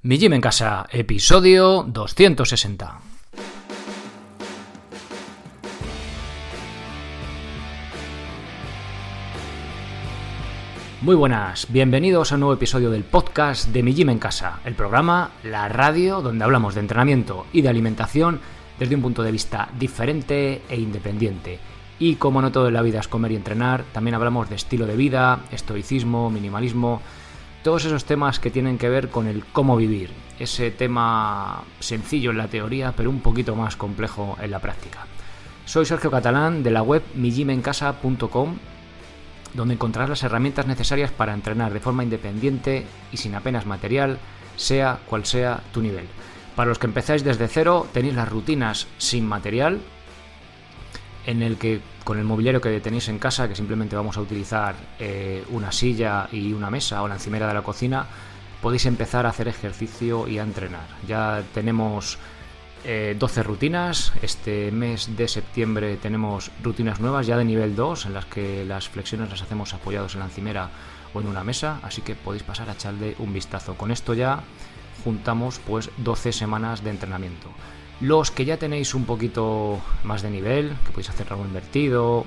Mi Gym en Casa, episodio 260. Muy buenas, bienvenidos a un nuevo episodio del podcast de Mi Gym en Casa, el programa, la radio, donde hablamos de entrenamiento y de alimentación desde un punto de vista diferente e independiente. Y como no todo en la vida es comer y entrenar, también hablamos de estilo de vida, estoicismo, minimalismo, todos esos temas que tienen que ver con el cómo vivir. Ese tema sencillo en la teoría, pero un poquito más complejo en la práctica. Soy Sergio Catalán de la web mijimencasa.com, donde encontrarás las herramientas necesarias para entrenar de forma independiente y sin apenas material, sea cual sea tu nivel. Para los que empezáis desde cero, tenéis las rutinas sin material, en el que con el mobiliario que tenéis en casa, que simplemente vamos a utilizar eh, una silla y una mesa o la encimera de la cocina, podéis empezar a hacer ejercicio y a entrenar. Ya tenemos 12 eh, rutinas, este mes de septiembre tenemos rutinas nuevas ya de nivel 2, en las que las flexiones las hacemos apoyados en la encimera o en una mesa, así que podéis pasar a echarle un vistazo. Con esto ya juntamos pues 12 semanas de entrenamiento. Los que ya tenéis un poquito más de nivel, que podéis hacer algo invertido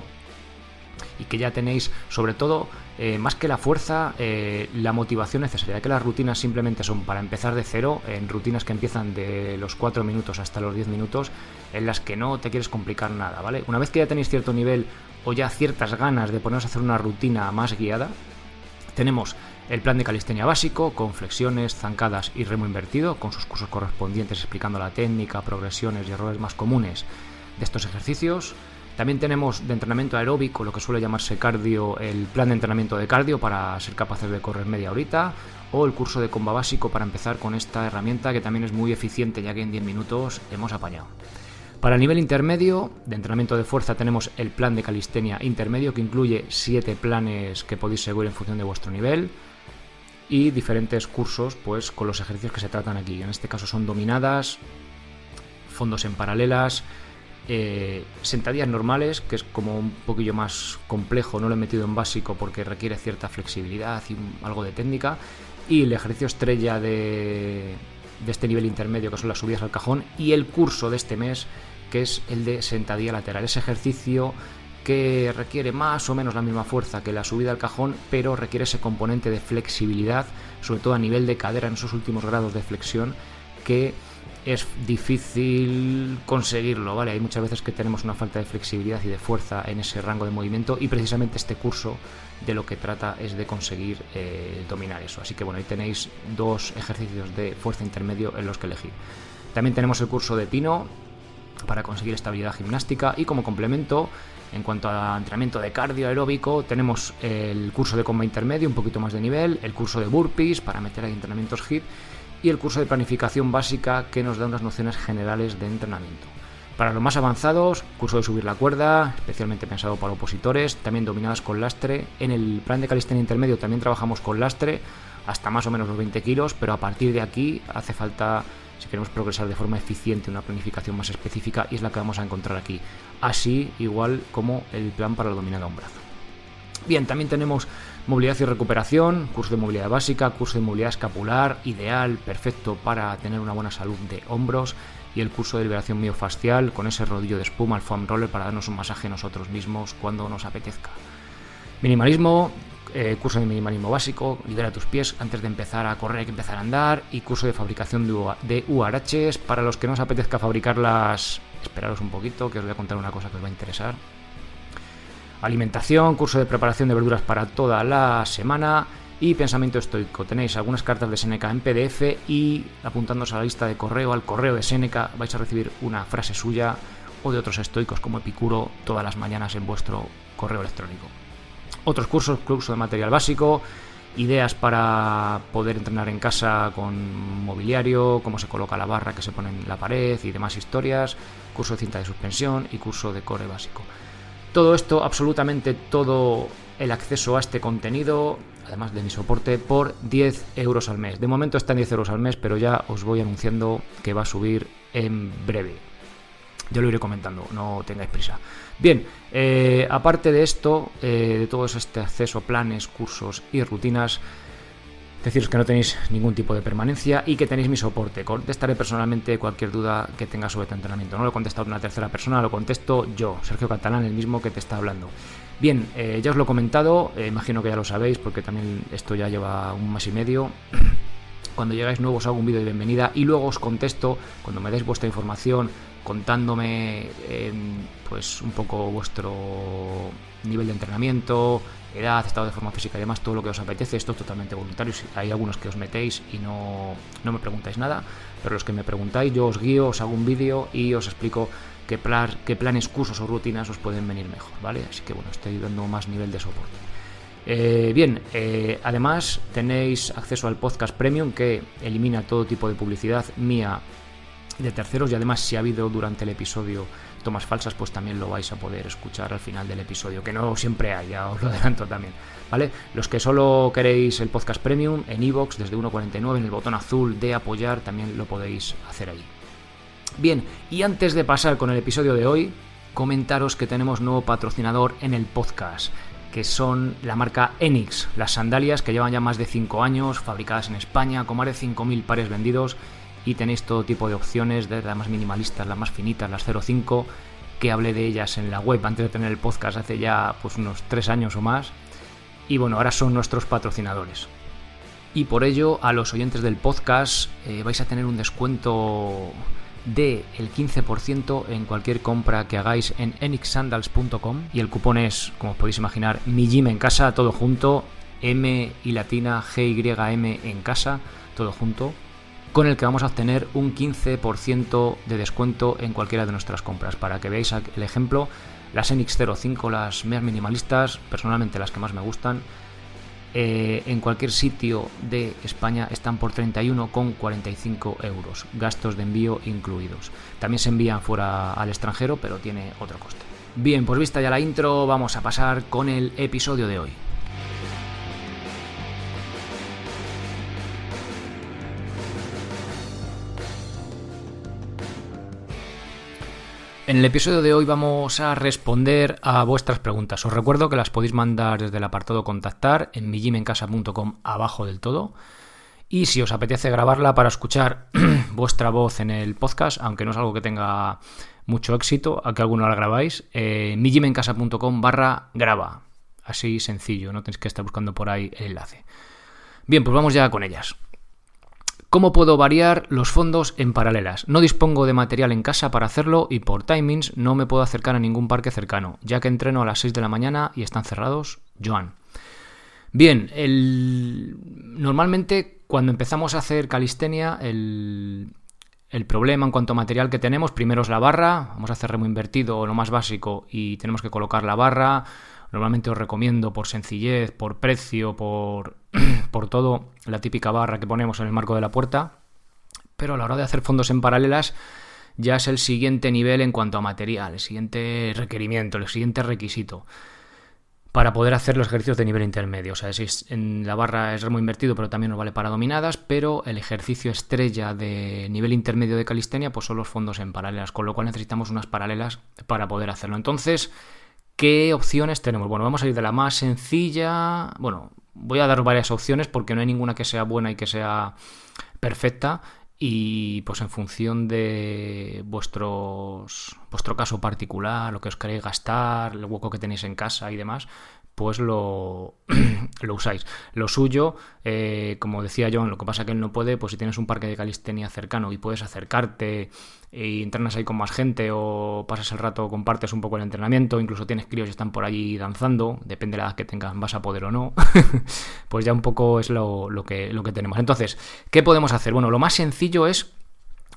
y que ya tenéis, sobre todo, eh, más que la fuerza, eh, la motivación necesaria, que las rutinas simplemente son para empezar de cero, en rutinas que empiezan de los 4 minutos hasta los 10 minutos, en las que no te quieres complicar nada, ¿vale? Una vez que ya tenéis cierto nivel o ya ciertas ganas de poneros a hacer una rutina más guiada, tenemos el plan de calistenia básico con flexiones, zancadas y remo invertido, con sus cursos correspondientes explicando la técnica, progresiones y errores más comunes de estos ejercicios. También tenemos de entrenamiento aeróbico, lo que suele llamarse cardio, el plan de entrenamiento de cardio para ser capaces de correr media horita, o el curso de comba básico para empezar con esta herramienta que también es muy eficiente ya que en 10 minutos hemos apañado. Para el nivel intermedio de entrenamiento de fuerza tenemos el plan de calistenia intermedio que incluye 7 planes que podéis seguir en función de vuestro nivel y diferentes cursos pues con los ejercicios que se tratan aquí. En este caso son dominadas, fondos en paralelas, eh, sentadillas normales, que es como un poquillo más complejo, no lo he metido en básico porque requiere cierta flexibilidad y algo de técnica, y el ejercicio estrella de, de este nivel intermedio, que son las subidas al cajón, y el curso de este mes, que es el de sentadilla lateral. Ese ejercicio que requiere más o menos la misma fuerza que la subida al cajón, pero requiere ese componente de flexibilidad, sobre todo a nivel de cadera en esos últimos grados de flexión, que es difícil conseguirlo, ¿vale? Hay muchas veces que tenemos una falta de flexibilidad y de fuerza en ese rango de movimiento y precisamente este curso de lo que trata es de conseguir eh, dominar eso. Así que bueno, ahí tenéis dos ejercicios de fuerza intermedio en los que elegir. También tenemos el curso de Pino para conseguir estabilidad gimnástica y como complemento en cuanto a entrenamiento de cardio aeróbico, tenemos el curso de comba intermedio, un poquito más de nivel, el curso de burpees para meter ahí entrenamientos HIIT y el curso de planificación básica que nos da unas nociones generales de entrenamiento. Para los más avanzados, curso de subir la cuerda, especialmente pensado para opositores, también dominadas con lastre. En el plan de calistenia intermedio también trabajamos con lastre, hasta más o menos los 20 kilos, pero a partir de aquí hace falta si queremos progresar de forma eficiente, una planificación más específica y es la que vamos a encontrar aquí. Así igual como el plan para la dominada a un brazo. Bien, también tenemos movilidad y recuperación, curso de movilidad básica, curso de movilidad escapular, ideal, perfecto para tener una buena salud de hombros y el curso de liberación miofascial con ese rodillo de espuma, el foam roller para darnos un masaje nosotros mismos cuando nos apetezca. Minimalismo, eh, curso de minimalismo básico, libera tus pies antes de empezar a correr, hay que empezar a andar, y curso de fabricación de, URHs. Para los que no os apetezca fabricarlas, esperaros un poquito, que os voy a contar una cosa que os va a interesar. Alimentación, curso de preparación de verduras para toda la semana y pensamiento estoico. Tenéis algunas cartas de Seneca en PDF y apuntándoos a la lista de correo, al correo de Seneca, vais a recibir una frase suya o de otros estoicos como Epicuro todas las mañanas en vuestro correo electrónico otros cursos, curso de material básico, ideas para poder entrenar en casa con mobiliario, cómo se coloca la barra que se pone en la pared y demás historias, curso de cinta de suspensión y curso de core básico. Todo esto, absolutamente todo el acceso a este contenido, además de mi soporte, por 10 euros al mes. De momento está en 10 euros al mes, pero ya os voy anunciando que va a subir en breve. Yo lo iré comentando, no tengáis prisa. Bien, eh, aparte de esto, eh, de todo este acceso, planes, cursos y rutinas, Deciros que no tenéis ningún tipo de permanencia y que tenéis mi soporte. Contestaré personalmente cualquier duda que tengas sobre tu entrenamiento. No lo he contestado una tercera persona, lo contesto yo, Sergio Catalán, el mismo que te está hablando. Bien, eh, ya os lo he comentado, imagino que ya lo sabéis porque también esto ya lleva un mes y medio. Cuando llegáis nuevos hago un vídeo de bienvenida y luego os contesto cuando me dais vuestra información contándome pues un poco vuestro nivel de entrenamiento, edad, estado de forma física y demás, todo lo que os apetece. Esto es totalmente voluntario. Hay algunos que os metéis y no, no me preguntáis nada, pero los que me preguntáis, yo os guío, os hago un vídeo y os explico qué, qué planes, cursos o rutinas os pueden venir mejor, ¿vale? Así que bueno, estoy dando más nivel de soporte. Eh, bien, eh, además tenéis acceso al podcast premium que elimina todo tipo de publicidad mía de terceros y además si ha habido durante el episodio tomas falsas, pues también lo vais a poder escuchar al final del episodio, que no siempre hay, ya os lo adelanto también. ¿Vale? Los que solo queréis el podcast premium en iVoox desde 1.49 en el botón azul de apoyar también lo podéis hacer ahí. Bien, y antes de pasar con el episodio de hoy, comentaros que tenemos nuevo patrocinador en el podcast, que son la marca Enix, las sandalias que llevan ya más de 5 años, fabricadas en España, con más de 5.000 pares vendidos y tenéis todo tipo de opciones, desde las más minimalistas, las más finitas, las 05, que hablé de ellas en la web antes de tener el podcast hace ya pues unos 3 años o más. Y bueno, ahora son nuestros patrocinadores. Y por ello, a los oyentes del podcast eh, vais a tener un descuento de el 15% en cualquier compra que hagáis en enixsandals.com y el cupón es, como podéis imaginar, mi gym en casa, todo junto, M y latina G Y M en casa, todo junto con el que vamos a obtener un 15% de descuento en cualquiera de nuestras compras. Para que veáis el ejemplo, las NX05, las más minimalistas, personalmente las que más me gustan, eh, en cualquier sitio de España están por 31,45 euros, gastos de envío incluidos. También se envían fuera al extranjero, pero tiene otro coste. Bien, pues vista ya la intro, vamos a pasar con el episodio de hoy. En el episodio de hoy vamos a responder a vuestras preguntas. Os recuerdo que las podéis mandar desde el apartado contactar en mijimencasa.com abajo del todo. Y si os apetece grabarla para escuchar vuestra voz en el podcast, aunque no es algo que tenga mucho éxito, a que alguno la grabáis, eh, mijimencasa.com barra graba. Así sencillo, no tenéis que estar buscando por ahí el enlace. Bien, pues vamos ya con ellas. ¿Cómo puedo variar los fondos en paralelas? No dispongo de material en casa para hacerlo y por timings no me puedo acercar a ningún parque cercano, ya que entreno a las 6 de la mañana y están cerrados. Joan. Bien, normalmente cuando empezamos a hacer calistenia, el... el problema en cuanto a material que tenemos, primero es la barra, vamos a hacer remo invertido o lo más básico y tenemos que colocar la barra, Normalmente os recomiendo por sencillez, por precio, por, por todo, la típica barra que ponemos en el marco de la puerta. Pero a la hora de hacer fondos en paralelas ya es el siguiente nivel en cuanto a material, el siguiente requerimiento, el siguiente requisito para poder hacer los ejercicios de nivel intermedio. O sea, si en la barra es remo invertido, pero también nos vale para dominadas, pero el ejercicio estrella de nivel intermedio de calistenia pues son los fondos en paralelas, con lo cual necesitamos unas paralelas para poder hacerlo. Entonces, ¿Qué opciones tenemos? Bueno, vamos a ir de la más sencilla. Bueno, voy a dar varias opciones porque no hay ninguna que sea buena y que sea perfecta. Y pues en función de vuestros, vuestro caso particular, lo que os queréis gastar, el hueco que tenéis en casa y demás, pues lo, lo usáis. Lo suyo, eh, como decía John, lo que pasa que él no puede, pues si tienes un parque de calistenia cercano y puedes acercarte y entrenas ahí con más gente o pasas el rato, compartes un poco el entrenamiento, incluso tienes críos y están por allí danzando, depende de la edad que tengan, vas a poder o no, pues ya un poco es lo, lo, que, lo que tenemos. Entonces, ¿qué podemos hacer? Bueno, lo más sencillo es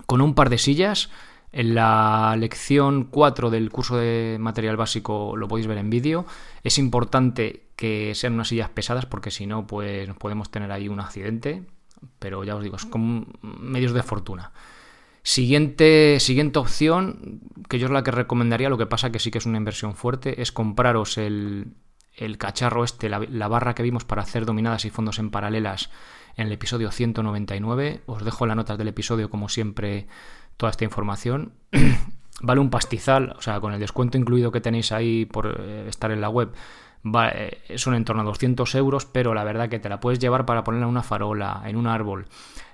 con un par de sillas, en la lección 4 del curso de material básico lo podéis ver en vídeo. Es importante que sean unas sillas pesadas porque si no, pues podemos tener ahí un accidente. Pero ya os digo, es como medios de fortuna. Siguiente, siguiente opción, que yo es la que recomendaría, lo que pasa que sí que es una inversión fuerte, es compraros el, cacharro este, la, la, barra que vimos para hacer dominadas y fondos en paralelas en el episodio 199. Os dejo las notas del episodio, como siempre, toda esta información. vale un pastizal, o sea, con el descuento incluido que tenéis ahí por eh, estar en la web, eh, son en torno a 200 euros, pero la verdad que te la puedes llevar para ponerla en una farola, en un árbol.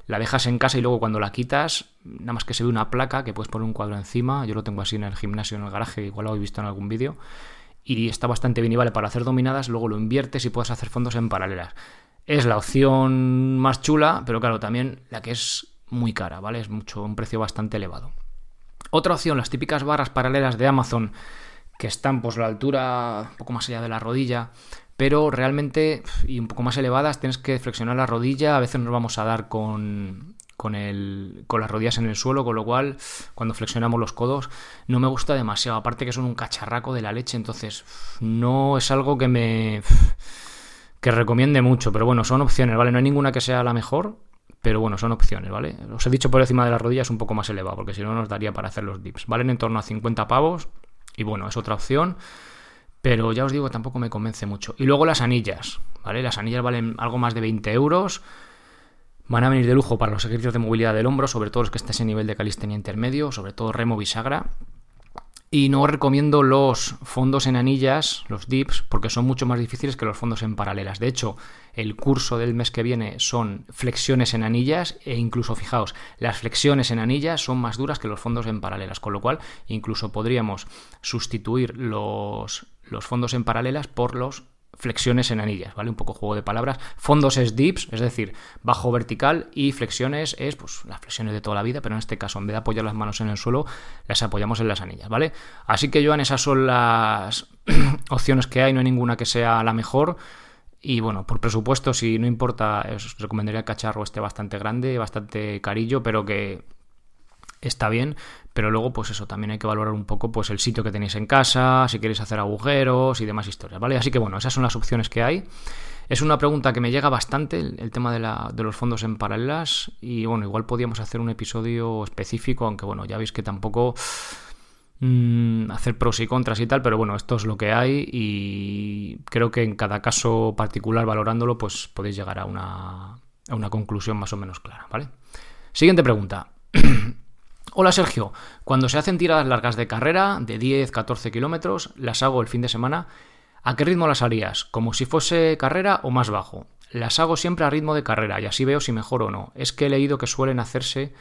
La dejas en casa y luego cuando la quitas, nada más que se ve una placa que puedes poner un cuadro encima. Yo lo tengo así en el gimnasio, en el garaje, igual lo habéis visto en algún vídeo. Y está bastante bien y vale para hacer dominadas, luego lo inviertes y puedes hacer fondos en paralelas. Es la opción más chula, pero claro, también la que es muy cara, ¿vale? Es mucho, un precio bastante elevado. Otra opción, las típicas barras paralelas de Amazon, que están pues la altura un poco más allá de la rodilla, pero realmente y un poco más elevadas tienes que flexionar la rodilla, a veces nos vamos a dar con, con, el, con las rodillas en el suelo, con lo cual cuando flexionamos los codos no me gusta demasiado, aparte que son un cacharraco de la leche, entonces no es algo que me que recomiende mucho, pero bueno, son opciones, ¿vale? No hay ninguna que sea la mejor, pero bueno, son opciones, ¿vale? Os he dicho por encima de las rodillas un poco más elevado, porque si no nos daría para hacer los dips. Valen en torno a 50 pavos y bueno, es otra opción. Pero ya os digo, tampoco me convence mucho. Y luego las anillas, ¿vale? Las anillas valen algo más de 20 euros. Van a venir de lujo para los ejercicios de movilidad del hombro, sobre todo los que estés en nivel de calistenia intermedio, sobre todo remo bisagra. Y no recomiendo los fondos en anillas, los dips, porque son mucho más difíciles que los fondos en paralelas. De hecho, el curso del mes que viene son flexiones en anillas e incluso, fijaos, las flexiones en anillas son más duras que los fondos en paralelas, con lo cual incluso podríamos sustituir los, los fondos en paralelas por los flexiones en anillas, ¿vale? Un poco juego de palabras. Fondos es dips, es decir, bajo vertical y flexiones es pues las flexiones de toda la vida, pero en este caso en vez de apoyar las manos en el suelo, las apoyamos en las anillas, ¿vale? Así que Joan, esas son las opciones que hay, no hay ninguna que sea la mejor. Y bueno, por presupuesto, si no importa, os recomendaría el cacharro este bastante grande, bastante carillo, pero que está bien, pero luego pues eso, también hay que valorar un poco pues el sitio que tenéis en casa, si queréis hacer agujeros y demás historias, ¿vale? Así que bueno, esas son las opciones que hay. Es una pregunta que me llega bastante, el, tema de, los fondos en paralelas, y bueno, igual podíamos hacer un episodio específico, aunque bueno, ya veis que tampoco mm, hacer pros y contras y tal, pero bueno, esto es lo que hay y creo que en cada caso particular valorándolo, pues podéis llegar a una, a una conclusión más o menos clara, ¿vale? Siguiente pregunta. Hola Sergio, cuando se hacen tiradas largas de carrera de 10-14 kilómetros, las hago el fin de semana. ¿A qué ritmo las harías? ¿Como si fuese carrera o más bajo? Las hago siempre a ritmo de carrera y así veo si mejor o no. Es que he leído que suelen hacerse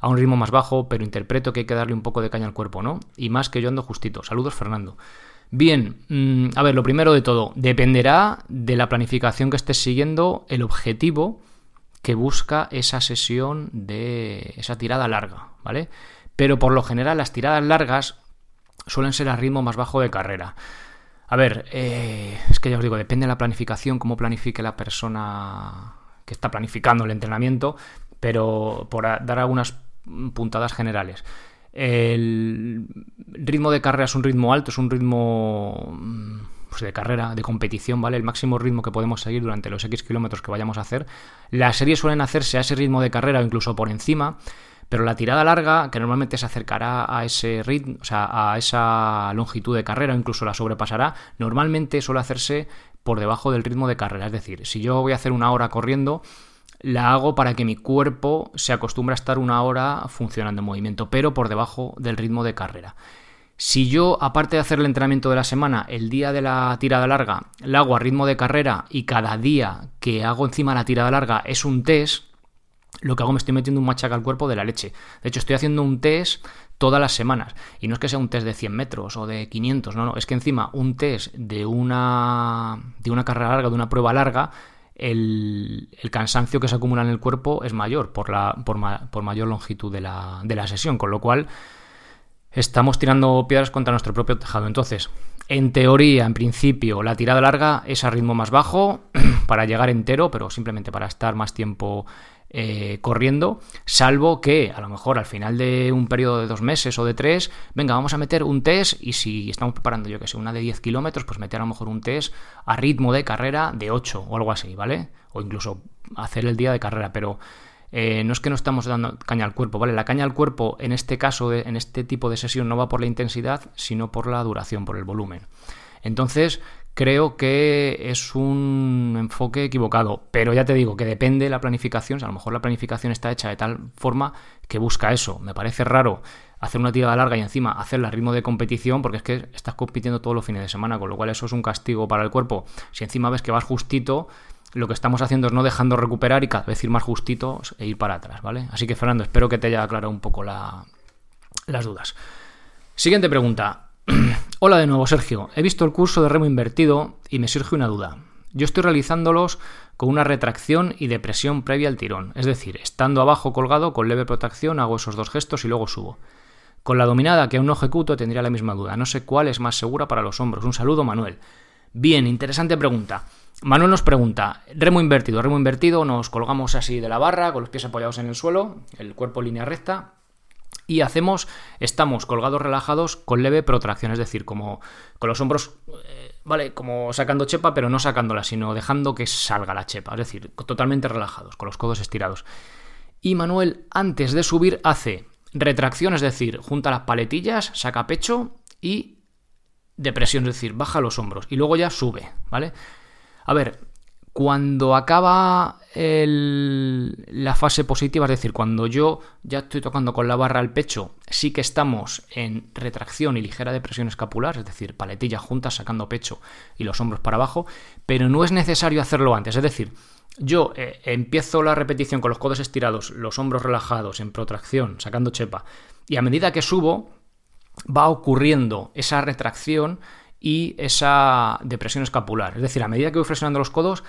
a un ritmo más bajo, pero interpreto que hay que darle un poco de caña al cuerpo, ¿no? Y más que yo ando justito. Saludos, Fernando. Bien, mm, a ver, lo primero de todo, dependerá de la planificación que estés siguiendo, el objetivo que busca esa sesión de esa tirada larga, ¿vale? Pero por lo general las tiradas largas suelen ser a ritmo más bajo de carrera. A ver, eh, es que ya os digo, depende de la planificación, cómo planifique la persona que está planificando el entrenamiento, pero por dar algunas puntadas generales. El ritmo de carrera es un ritmo alto, es un ritmo mm, pues, de carrera, de competición, ¿vale? El máximo ritmo que podemos seguir durante los X kilómetros que vayamos a hacer. Las series suelen hacerse a ese ritmo de carrera o incluso por encima, pero la tirada larga, que normalmente se acercará a ese ritmo, o sea, a esa longitud de carrera, o incluso la sobrepasará, normalmente suele hacerse por debajo del ritmo de carrera. Es decir, si yo voy a hacer una hora corriendo, la hago para que mi cuerpo se acostumbre a estar una hora funcionando en movimiento, pero por debajo del ritmo de carrera. Si yo, aparte de hacer el entrenamiento de la semana, el día de la tirada larga, la hago a ritmo de carrera y cada día que hago encima la tirada larga es un test, lo que hago me estoy metiendo un machaca al cuerpo de la leche. De hecho, estoy haciendo un test todas las semanas. Y no es que sea un test de 100 metros o de 500, no, no, es que encima un test de una, de una carrera larga, de una prueba larga, el, cansancio que se acumula en el cuerpo es mayor por, la, por, por mayor longitud de la, de la sesión, con lo cual estamos tirando piedras contra nuestro propio tejado. Entonces, en teoría, en principio, la tirada larga es a ritmo más bajo para llegar entero, pero simplemente para estar más tiempo eh, corriendo, salvo que a lo mejor al final de un periodo de dos meses o de tres, venga, vamos a meter un test y si estamos preparando, yo que sé, una de 10 kilómetros, pues meter a lo mejor un test a ritmo de carrera de 8 o algo así, ¿vale? O incluso hacer el día de carrera, pero eh, no es que no estamos dando caña al cuerpo, ¿vale? La caña al cuerpo en este caso, en este tipo de sesión, no va por la intensidad, sino por la duración, por el volumen. Entonces, creo que es un enfoque equivocado. Pero ya te digo que depende de la planificación. a lo mejor la planificación está hecha de tal forma que busca eso. Me parece raro hacer una tirada larga y encima hacerla a ritmo de competición, porque es que estás compitiendo todos los fines de semana, con lo cual eso es un castigo para el cuerpo. Si encima ves que vas justito, lo que estamos haciendo es no dejando recuperar y cada vez ir más justito e ir para atrás, ¿vale? Así que Fernando, espero que te haya aclarado un poco las dudas. Siguiente pregunta. Hola de nuevo, Sergio. He visto el curso de remo invertido y me surge una duda. Yo estoy realizándolos con una retracción y depresión previa al tirón, es decir, estando abajo colgado con leve protección hago esos dos gestos y luego subo. Con la dominada que aún no ejecuto tendría la misma duda. No sé cuál es más segura para los hombros. Un saludo, Manuel. Bien, interesante pregunta. Manuel nos pregunta, remo invertido, remo invertido, nos colgamos así de la barra, con los pies apoyados en el suelo, el cuerpo en línea recta, y hacemos, estamos colgados relajados con leve protracción, es decir, como con los hombros, eh, vale, como sacando chepa, pero no sacándola, sino dejando que salga la chepa, es decir, totalmente relajados, con los codos estirados. Y Manuel, antes de subir, hace retracción, es decir, junta las paletillas, saca pecho y depresión, es decir, baja los hombros y luego ya sube, ¿vale? A ver, cuando acaba la fase positiva, es decir, cuando yo ya estoy tocando con la barra al pecho, sí que estamos en retracción y ligera depresión escapular, es decir, paletillas juntas sacando pecho y los hombros para abajo, pero no es necesario hacerlo antes, es decir, yo eh, empiezo la repetición con los codos estirados, los hombros relajados, en protracción, sacando chepa, y a medida que subo, va ocurriendo esa retracción y esa depresión escapular. Es decir, a medida que voy flexionando los codos,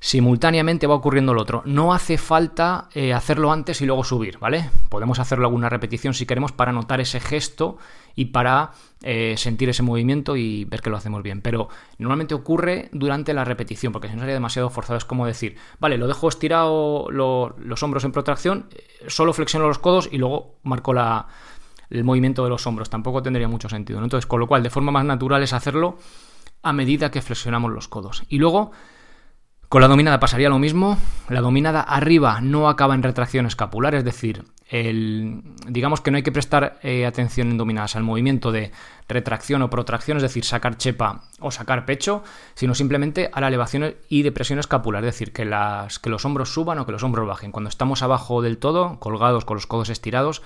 simultáneamente va ocurriendo lo otro. No hace falta eh, hacerlo antes y luego subir, ¿vale? Podemos hacerlo alguna repetición si queremos para notar ese gesto y para eh, sentir ese movimiento y ver que lo hacemos bien. Pero normalmente ocurre durante la repetición, porque si no sería demasiado forzado. Es como decir, vale, lo dejo estirado los hombros en protracción, eh, solo flexiono los codos y luego marco la, el movimiento de los hombros. Tampoco tendría mucho sentido. Entonces, con lo cual, de forma más natural es hacerlo a medida que flexionamos los codos. Y luego con la dominada pasaría lo mismo. La dominada arriba no acaba en retracción escapular, es decir, el, digamos que no hay que prestar eh, atención en dominadas al movimiento de retracción o protracción, es decir, sacar chepa o sacar pecho, sino simplemente a la elevación y depresión escapular, es decir, que, las, que los hombros suban o que los hombros bajen. Cuando estamos abajo del todo, colgados con los codos estirados,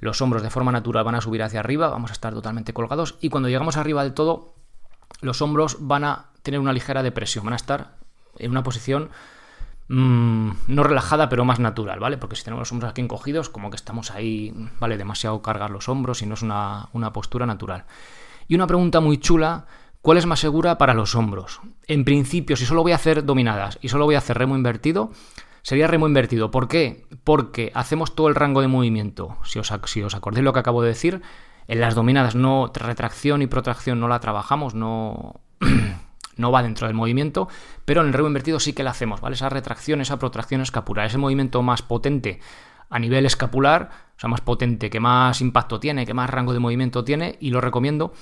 los hombros de forma natural van a subir hacia arriba, vamos a estar totalmente colgados, y cuando llegamos arriba del todo, los hombros van a tener una ligera depresión, van a estar en una posición mm, no relajada, pero más natural, ¿vale? Porque si tenemos los hombros aquí encogidos, como que estamos ahí, ¿vale? Demasiado cargar los hombros y no es una, una postura natural. Y una pregunta muy chula, ¿cuál es más segura para los hombros? En principio, si solo voy a hacer dominadas y solo voy a hacer remo invertido, sería remo invertido. ¿Por qué? Porque hacemos todo el rango de movimiento. Si os, si os acordáis lo que acabo de decir, en las dominadas no retracción y protracción no la trabajamos, no no va dentro del movimiento, pero en el remo invertido sí que la hacemos, ¿vale? Esa retracción, esa protracción escapular, ese movimiento más potente a nivel escapular, o sea, más potente, que más impacto tiene, que más rango de movimiento tiene, y lo recomiendo.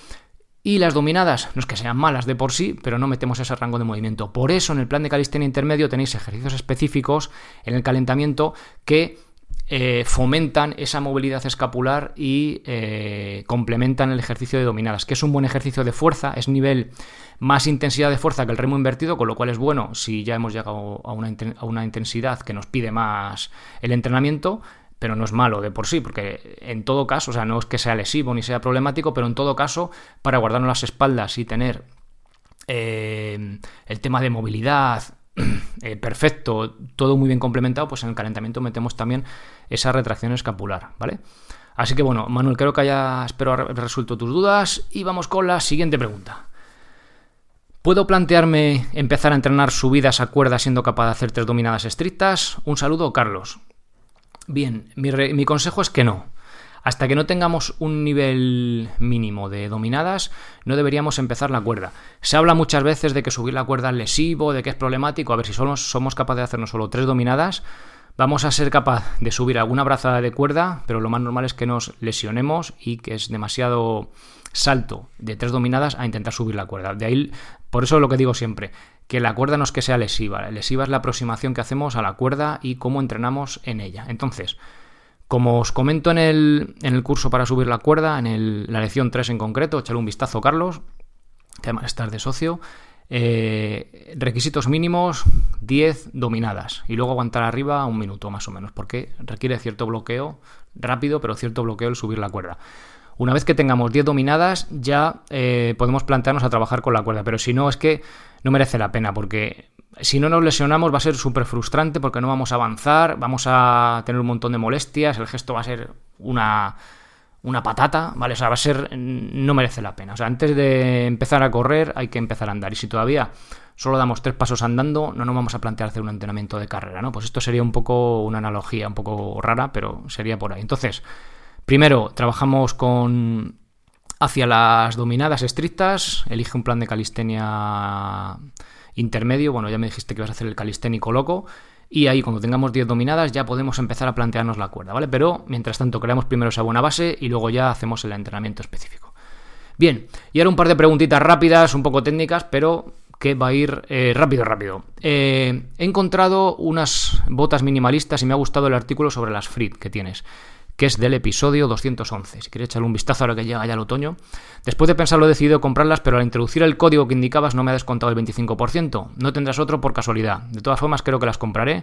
Y las dominadas, no es que sean malas de por sí, pero no metemos ese rango de movimiento. Por eso en el plan de calistenia intermedio tenéis ejercicios específicos en el calentamiento que eh, fomentan esa movilidad escapular y eh, complementan el ejercicio de dominadas, que es un buen ejercicio de fuerza, es nivel más intensidad de fuerza que el remo invertido, con lo cual es bueno si ya hemos llegado a una, a una intensidad que nos pide más el entrenamiento, pero no es malo de por sí, porque en todo caso, o sea, no es que sea lesivo ni sea problemático, pero en todo caso, para guardarnos las espaldas y tener eh, el tema de movilidad, eh, perfecto, todo muy bien complementado, pues en el calentamiento metemos también esa retracción escapular, ¿vale? Así que bueno, Manuel, creo que haya, espero resuelto tus dudas y vamos con la siguiente pregunta. ¿Puedo plantearme empezar a entrenar subidas a cuerda siendo capaz de hacer tres dominadas estrictas? Un saludo, Carlos. Bien, mi consejo es que no. Hasta que no tengamos un nivel mínimo de dominadas, no deberíamos empezar la cuerda. Se habla muchas veces de que subir la cuerda es lesivo, de que es problemático. A ver, si solo somos capaces de hacernos solo tres dominadas, vamos a ser capaz de subir alguna brazada de cuerda, pero lo más normal es que nos lesionemos y que es demasiado salto de tres dominadas a intentar subir la cuerda. De ahí, por eso es lo que digo siempre, que la cuerda no es que sea lesiva. Lesiva es la aproximación que hacemos a la cuerda y cómo entrenamos en ella. Entonces, como os comento en el, en el curso para subir la cuerda, en la lección 3 en concreto, echale un vistazo, Carlos, que además estás de socio. Eh, requisitos mínimos 10 dominadas y luego aguantar arriba un minuto más o menos, porque requiere cierto bloqueo, rápido, pero cierto bloqueo el subir la cuerda. Una vez que tengamos 10 dominadas, ya eh, podemos plantearnos a trabajar con la cuerda, pero si no, es que no merece la pena, porque si no nos lesionamos va a ser súper frustrante porque no vamos a avanzar, vamos a tener un montón de molestias, el gesto va a ser una, una patata, ¿vale? O sea, va a ser, no merece la pena. O sea, antes de empezar a correr hay que empezar a andar. Y si todavía solo damos tres pasos andando, no nos vamos a plantear hacer un entrenamiento de carrera, ¿no? Pues esto sería un poco una analogía un poco rara, pero sería por ahí. Entonces, primero trabajamos con hacia las dominadas estrictas, elige un plan de calistenia intermedio, bueno, ya me dijiste que vas a hacer el calisténico loco, y ahí cuando tengamos 10 dominadas ya podemos empezar a plantearnos la cuerda, ¿vale? Pero mientras tanto creamos primero esa buena base y luego ya hacemos el entrenamiento específico. Bien, y ahora un par de preguntitas rápidas, un poco técnicas, pero que va a ir eh, rápido, rápido. Eh, he encontrado unas botas minimalistas y me ha gustado el artículo sobre las Frit que tienes que es del episodio 211. Si quieres echarle un vistazo ahora que llega ya el otoño. Después de pensarlo he decidido comprarlas, pero al introducir el código que indicabas no me ha descontado el 25%. No tendrás otro por casualidad. De todas formas creo que las compraré,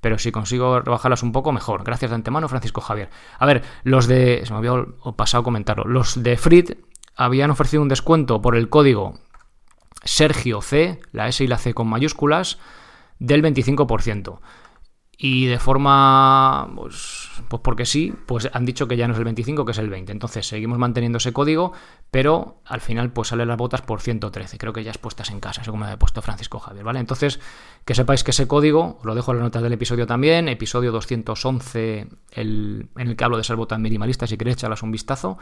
pero si consigo rebajarlas un poco, mejor. Gracias de antemano, Francisco Javier. A ver, los de... Se me había pasado comentarlo. Los de Frit habían ofrecido un descuento por el código Sergio C, la S y la C con mayúsculas, del 25%. Y de forma, pues, pues porque sí, pues han dicho que ya no es el 25, que es el 20. Entonces seguimos manteniendo ese código, pero al final pues salen las botas por 113. Creo que ya es puestas en casa, según me ha puesto Francisco Javier, ¿vale? Entonces, que sepáis que ese código, lo dejo en las notas del episodio también, episodio 211, el, en el que hablo de esas botas minimalistas, si queréis echarlas un vistazo,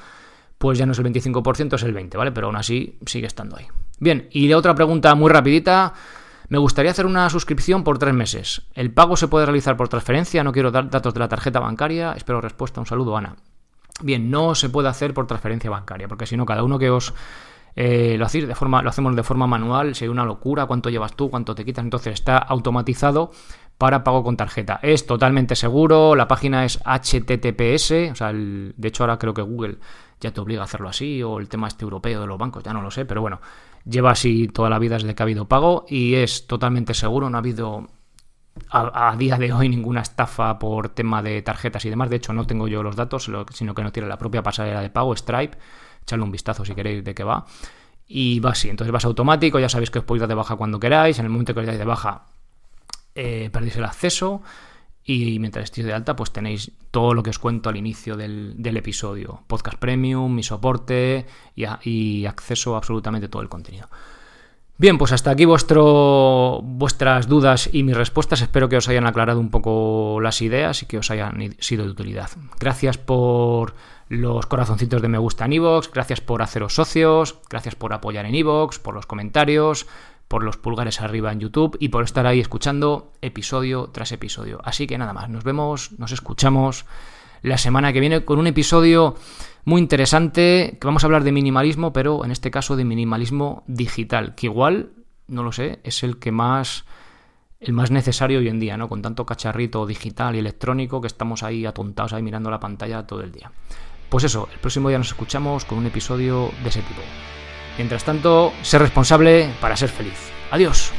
pues ya no es el 25%, es el 20, ¿vale? Pero aún así sigue estando ahí. Bien, y de otra pregunta muy rapidita... Me gustaría hacer una suscripción por tres meses. ¿El pago se puede realizar por transferencia? No quiero dar datos de la tarjeta bancaria. Espero respuesta. Un saludo, Ana. Bien, no se puede hacer por transferencia bancaria, porque si no, cada uno que os eh, lo, hacéis de forma, lo hacemos de forma manual, hay una locura, cuánto llevas tú, cuánto te quitas, entonces está automatizado para pago con tarjeta. Es totalmente seguro, la página es HTTPS, o sea, de hecho ahora creo que Google ya te obliga a hacerlo así, o el tema este europeo de los bancos, ya no lo sé, pero bueno, lleva así toda la vida desde que ha habido pago y es totalmente seguro, no ha habido a, día de hoy ninguna estafa por tema de tarjetas y demás, de hecho no tengo yo los datos, sino que no tiene la propia pasarela de pago, Stripe, echadle un vistazo si queréis de qué va. Y va así, entonces vas automático, ya sabéis que os podéis dar de baja cuando queráis, en el momento que os dais de baja eh, perdéis el acceso y mientras estéis de alta, pues tenéis todo lo que os cuento al inicio del, episodio. Podcast premium, mi soporte y, acceso a absolutamente todo el contenido. Bien, pues hasta aquí vuestro, vuestras dudas y mis respuestas. Espero que os hayan aclarado un poco las ideas y que os hayan sido de utilidad. Gracias por los corazoncitos de me gusta en iVoox, gracias por haceros socios, gracias por apoyar en iVoox, por los comentarios, por los pulgares arriba en YouTube y por estar ahí escuchando episodio tras episodio. Así que nada más, nos vemos, nos escuchamos la semana que viene con un episodio muy interesante que vamos a hablar de minimalismo, pero en este caso de minimalismo digital, que igual, no lo sé, es el que más el más necesario hoy en día, ¿no? Con tanto cacharrito digital y electrónico que estamos ahí atontados ahí mirando la pantalla todo el día. Pues eso, el próximo día nos escuchamos con un episodio de ese tipo. Mientras tanto, ser responsable para ser feliz. Adiós.